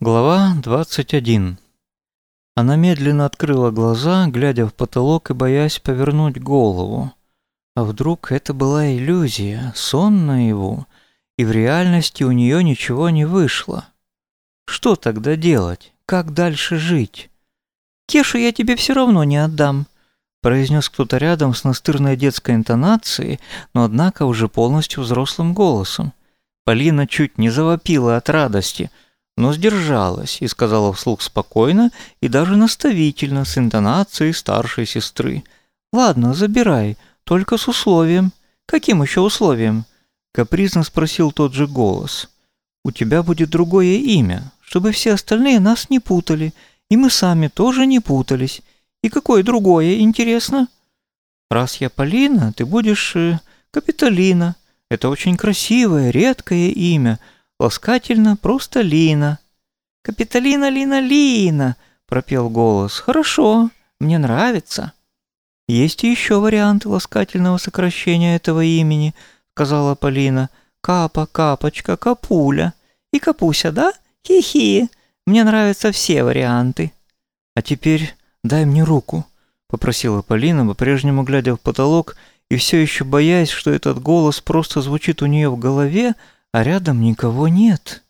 Глава 21 Она медленно открыла глаза, глядя в потолок и боясь повернуть голову. А вдруг это была иллюзия, сон наяву, и в реальности у нее ничего не вышло? Что тогда делать? Как дальше жить? «Кешу я тебе все равно не отдам», произнес кто-то рядом с настырной детской интонацией, но однако уже полностью взрослым голосом. Полина чуть не завопила от радости, но сдержалась и сказала вслух спокойно и даже наставительно с интонацией старшей сестры. «Ладно, забирай, только с условием». «Каким еще условием?» Капризно спросил тот же голос. «У тебя будет другое имя, чтобы все остальные нас не путали, и мы сами тоже не путались. И какое другое, интересно? Раз я Полина, ты будешь э, Капитолина. Это очень красивое, редкое имя. Ласкательно просто Лина. Капитолина, Лина, Лина, пропел голос. Хорошо, мне нравится. Есть и еще варианты ласкательного сокращения этого имени, сказала Полина. Капа, капочка, капуля. И капуся, да? Хи-хи. Мне нравятся все варианты. А теперь «Дай мне руку», — попросила Полина, по-прежнему глядя в потолок и все еще боясь, что этот голос просто звучит у нее в голове, а рядом никого нет.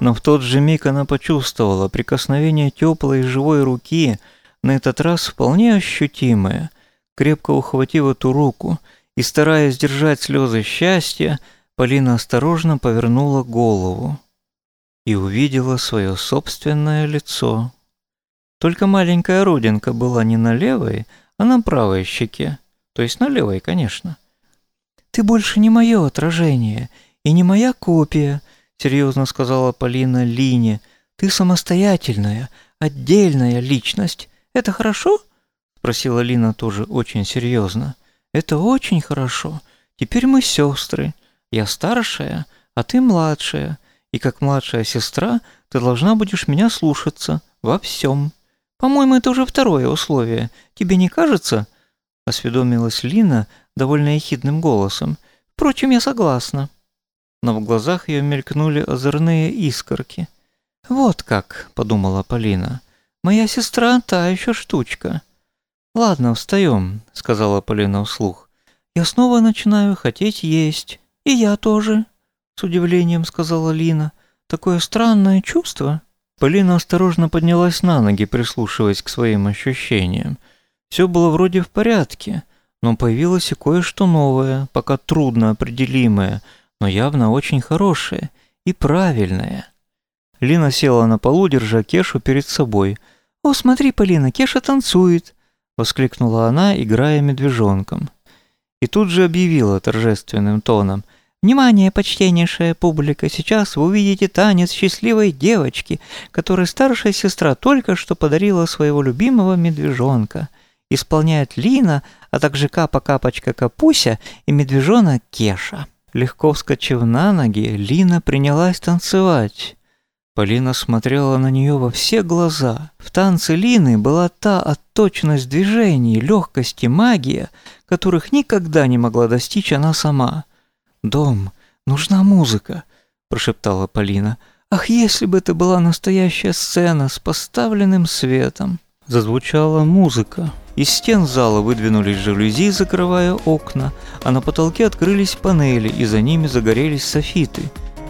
Но в тот же миг она почувствовала прикосновение теплой живой руки, на этот раз вполне ощутимое. Крепко ухватив эту руку и стараясь держать слезы счастья, Полина осторожно повернула голову и увидела свое собственное лицо. Только маленькая родинка была не на левой, а на правой щеке, то есть на левой, конечно. «Ты больше не мое отражение и не моя копия», — серьезно сказала Полина Лине. «Ты самостоятельная, отдельная личность. Это хорошо?» — спросила Лина тоже очень серьезно. «Это очень хорошо. Теперь мы сестры. Я старшая, а ты младшая и как младшая сестра ты должна будешь меня слушаться во всем. По-моему, это уже второе условие. Тебе не кажется?» Осведомилась Лина довольно ехидным голосом. «Впрочем, я согласна». Но в глазах ее мелькнули озорные искорки. «Вот как», — подумала Полина, — «моя сестра та еще штучка». «Ладно, встаем», — сказала Полина вслух. «Я снова начинаю хотеть есть. И я тоже». С удивлением сказала Лина. Такое странное чувство. Полина осторожно поднялась на ноги, прислушиваясь к своим ощущениям. Все было вроде в порядке, но появилось и кое-что новое, пока трудно определимое, но явно очень хорошее и правильное. Лина села на полу, держа Кешу перед собой. «О, смотри, Полина, Кеша танцует!» — воскликнула она, играя медвежонком. И тут же объявила торжественным тоном — Внимание, почтеннейшая публика, сейчас вы увидите танец счастливой девочки, которой старшая сестра только что подарила своего любимого медвежонка. Исполняют Лина, а также Капа-Капочка Капуся и медвежонок Кеша. Легко вскочив на ноги, Лина принялась танцевать. Полина смотрела на нее во все глаза. В танце Лины была та отточенность движений, легкость и магия, которых никогда не могла достичь она сама – «Дом, нужна музыка», – прошептала Полина. «Ах, если бы это была настоящая сцена с поставленным светом!» Зазвучала музыка. Из стен зала выдвинулись жалюзи, закрывая окна, а на потолке открылись панели, и за ними загорелись софиты.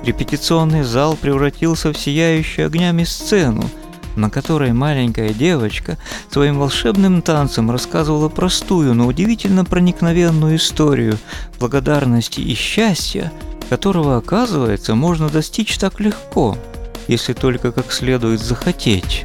Репетиционный зал превратился в сияющую огнями сцену, на которой маленькая девочка своим волшебным танцем рассказывала простую, но удивительно проникновенную историю благодарности и счастья, которого, оказывается, можно достичь так легко, если только как следует захотеть.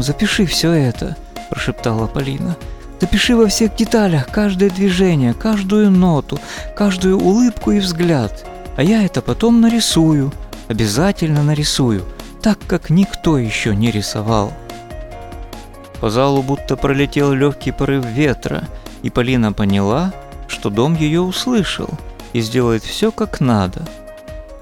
«Дом, запиши все это», – прошептала Полина. «Запиши во всех деталях каждое движение, каждую ноту, каждую улыбку и взгляд. А я это потом нарисую, обязательно нарисую. так, как никто еще не рисовал. По залу будто пролетел легкий порыв ветра, и Полина поняла, что дом ее услышал и сделает все как надо.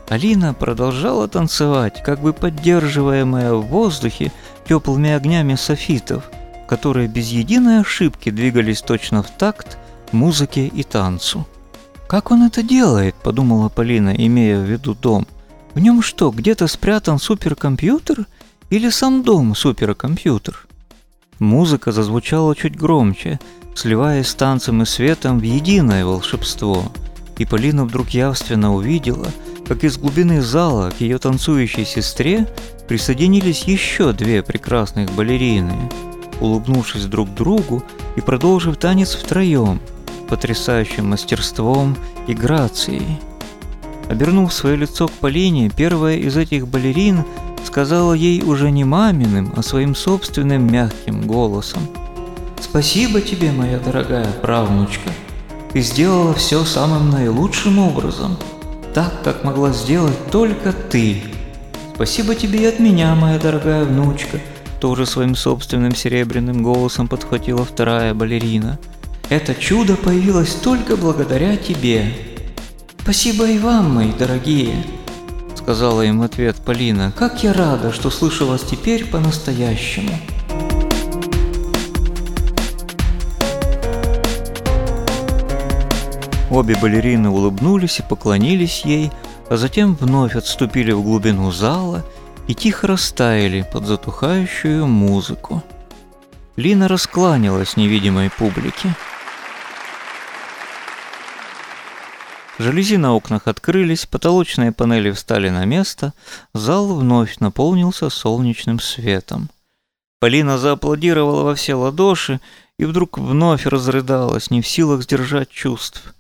Алина продолжала танцевать, как бы поддерживаемая в воздухе теплыми огнями софитов, которые без единой ошибки двигались точно в такт музыке и танцу. «Как он это делает?» – подумала Полина, имея в виду дом. «В нем что, где-то спрятан суперкомпьютер или сам дом суперкомпьютер?» Музыка зазвучала чуть громче, сливаясь с танцем и светом в единое волшебство. И Полина вдруг явственно увидела, как из глубины зала к ее танцующей сестре присоединились еще две прекрасных балерины, улыбнувшись друг другу и продолжив танец втроем, потрясающим мастерством и грацией. Обернув свое лицо к Полине, первая из этих балерин сказала ей уже не маминым, а своим собственным мягким голосом. «Спасибо тебе, моя дорогая правнучка. Ты сделала все самым наилучшим образом, так, как могла сделать только ты. Спасибо тебе и от меня, моя дорогая внучка», тоже своим собственным серебряным голосом подхватила вторая балерина. «Это чудо появилось только благодаря тебе. Спасибо и вам, мои дорогие», — сказала им в ответ Полина. «Как я рада, что слышу вас теперь по-настоящему». Обе балерины улыбнулись и поклонились ей, а затем вновь отступили в глубину зала и тихо растаяли под затухающую музыку. Лина раскланялась невидимой публике. Жалюзи на окнах открылись, потолочные панели встали на место, зал вновь наполнился солнечным светом. Полина зааплодировала во все ладоши и вдруг вновь разрыдалась, не в силах сдержать чувств.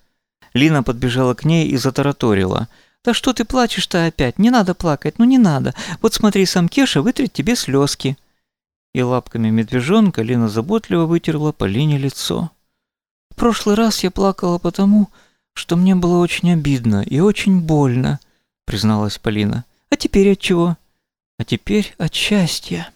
Лина подбежала к ней и затараторила – «Да что ты плачешь-то опять? Не надо плакать, ну не надо. Вот смотри, сам Кеша вытрет тебе слезки». И лапками медвежонка Лина заботливо вытерла Полине лицо. «В прошлый раз я плакала потому, что мне было очень обидно и очень больно», призналась Полина. «А теперь от чего?» «А теперь от счастья».